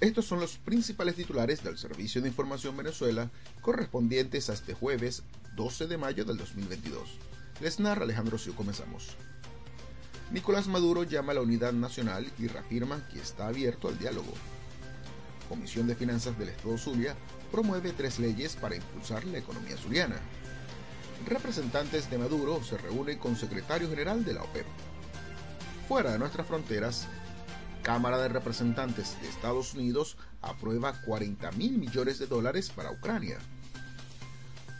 Estos son los principales titulares del Servicio de Información Venezuela correspondientes a este jueves 12 de mayo del 2022. Les narra Alejandro Siu. Comenzamos. Nicolás Maduro llama a la unidad nacional y reafirma que está abierto al diálogo. Comisión de Finanzas del Estado Zulia promueve tres leyes para impulsar la economía zuliana. Representantes de Maduro se reúnen con secretario general de la OPEP. Fuera de nuestras fronteras, Cámara de Representantes de Estados Unidos aprueba 40 mil millones de dólares para Ucrania.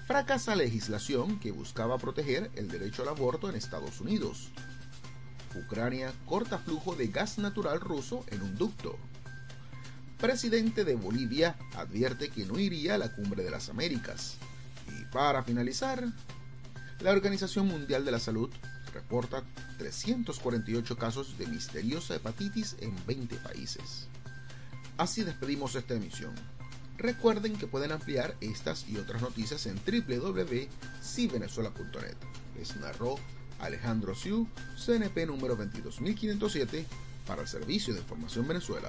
Fracasa legislación que buscaba proteger el derecho al aborto en Estados Unidos. Ucrania corta flujo de gas natural ruso en un ducto. Presidente de Bolivia advierte que no iría a la cumbre de las Américas. Y para finalizar, la Organización Mundial de la Salud reporta 348 casos de misteriosa hepatitis en 20 países. Así despedimos esta emisión. Recuerden que pueden ampliar estas y otras noticias en www.civenezuela.net. Les narró Alejandro Siu, CNP número 22507, para el Servicio de Información Venezuela.